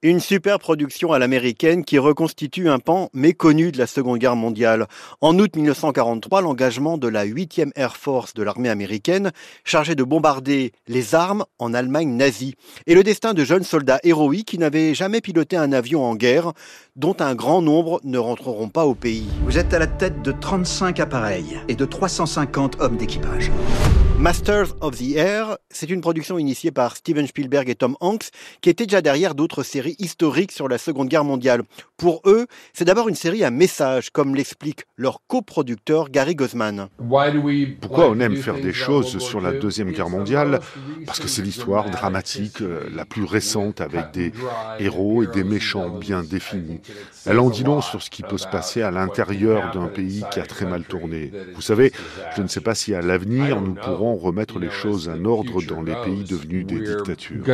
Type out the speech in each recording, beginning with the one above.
Une super production à l'américaine qui reconstitue un pan méconnu de la Seconde Guerre mondiale. En août 1943, l'engagement de la 8e Air Force de l'armée américaine chargé de bombarder les armes en Allemagne nazie. Et le destin de jeunes soldats héroïques qui n'avaient jamais piloté un avion en guerre, dont un grand nombre ne rentreront pas au pays. Vous êtes à la tête de 35 appareils et de 350 hommes d'équipage. Masters of the Air, c'est une production initiée par Steven Spielberg et Tom Hanks, qui étaient déjà derrière d'autres séries historiques sur la Seconde Guerre mondiale. Pour eux, c'est d'abord une série à message, comme l'explique leur coproducteur Gary Guzman. Pourquoi on aime faire des choses sur la Deuxième Guerre mondiale? Parce que c'est l'histoire dramatique euh, la plus récente avec des héros et des méchants bien définis. Elle en dit long sur ce qui peut se passer à l'intérieur d'un pays qui a très mal tourné. Vous savez, je ne sais pas si à l'avenir nous pourrons remettre les choses en ordre dans les pays devenus des dictatures.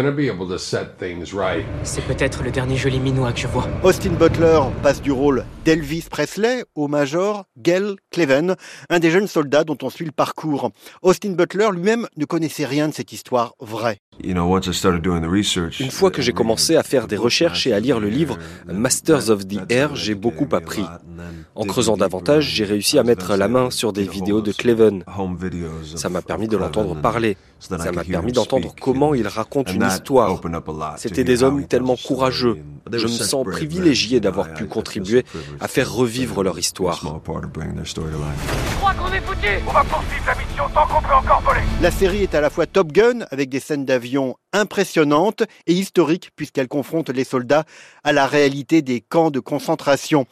C'est peut-être le dernier joli minois que je vois. Austin Butler passe du rôle d'Elvis Presley au major Gale Cleven, un des jeunes soldats dont on suit le parcours. Austin Butler lui-même ne connaissait rien de cette histoire vraie. Une fois que j'ai commencé à faire des recherches et à lire le livre Masters of the Air, j'ai beaucoup appris. En creusant davantage, j'ai réussi à mettre la main sur des vidéos de Cleven. Ça m'a permis de l'entendre parler. Ça m'a permis d'entendre comment il raconte une histoire. C'était des hommes tellement courageux. Je me sens privilégié d'avoir pu contribuer à faire revivre leur histoire. La série est à la fois Top Gun, avec des scènes d'avion impressionnantes, et historique, puisqu'elle confronte les soldats à la réalité des camps de concentration.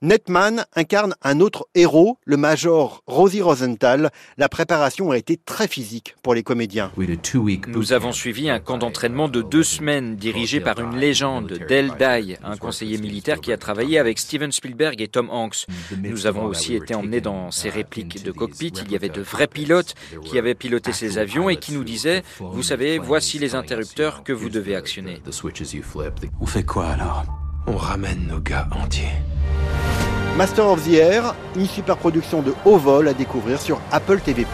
Netman incarne un autre héros, le major Rosie Rosenthal. La préparation a été très physique pour les comédiens. Nous avons suivi un camp d'entraînement de deux semaines dirigé par une légende, Del Dye, un conseiller militaire qui a travaillé avec Steven Spielberg et Tom Hanks. Nous avons aussi été emmenés dans ces répliques de cockpit. Il y avait de vrais pilotes qui avaient piloté ces avions et qui nous disaient, vous savez, voici les interrupteurs que vous devez actionner. On fait quoi alors? On ramène nos gars entiers. Master of the Air, une super production de haut vol à découvrir sur Apple TV+.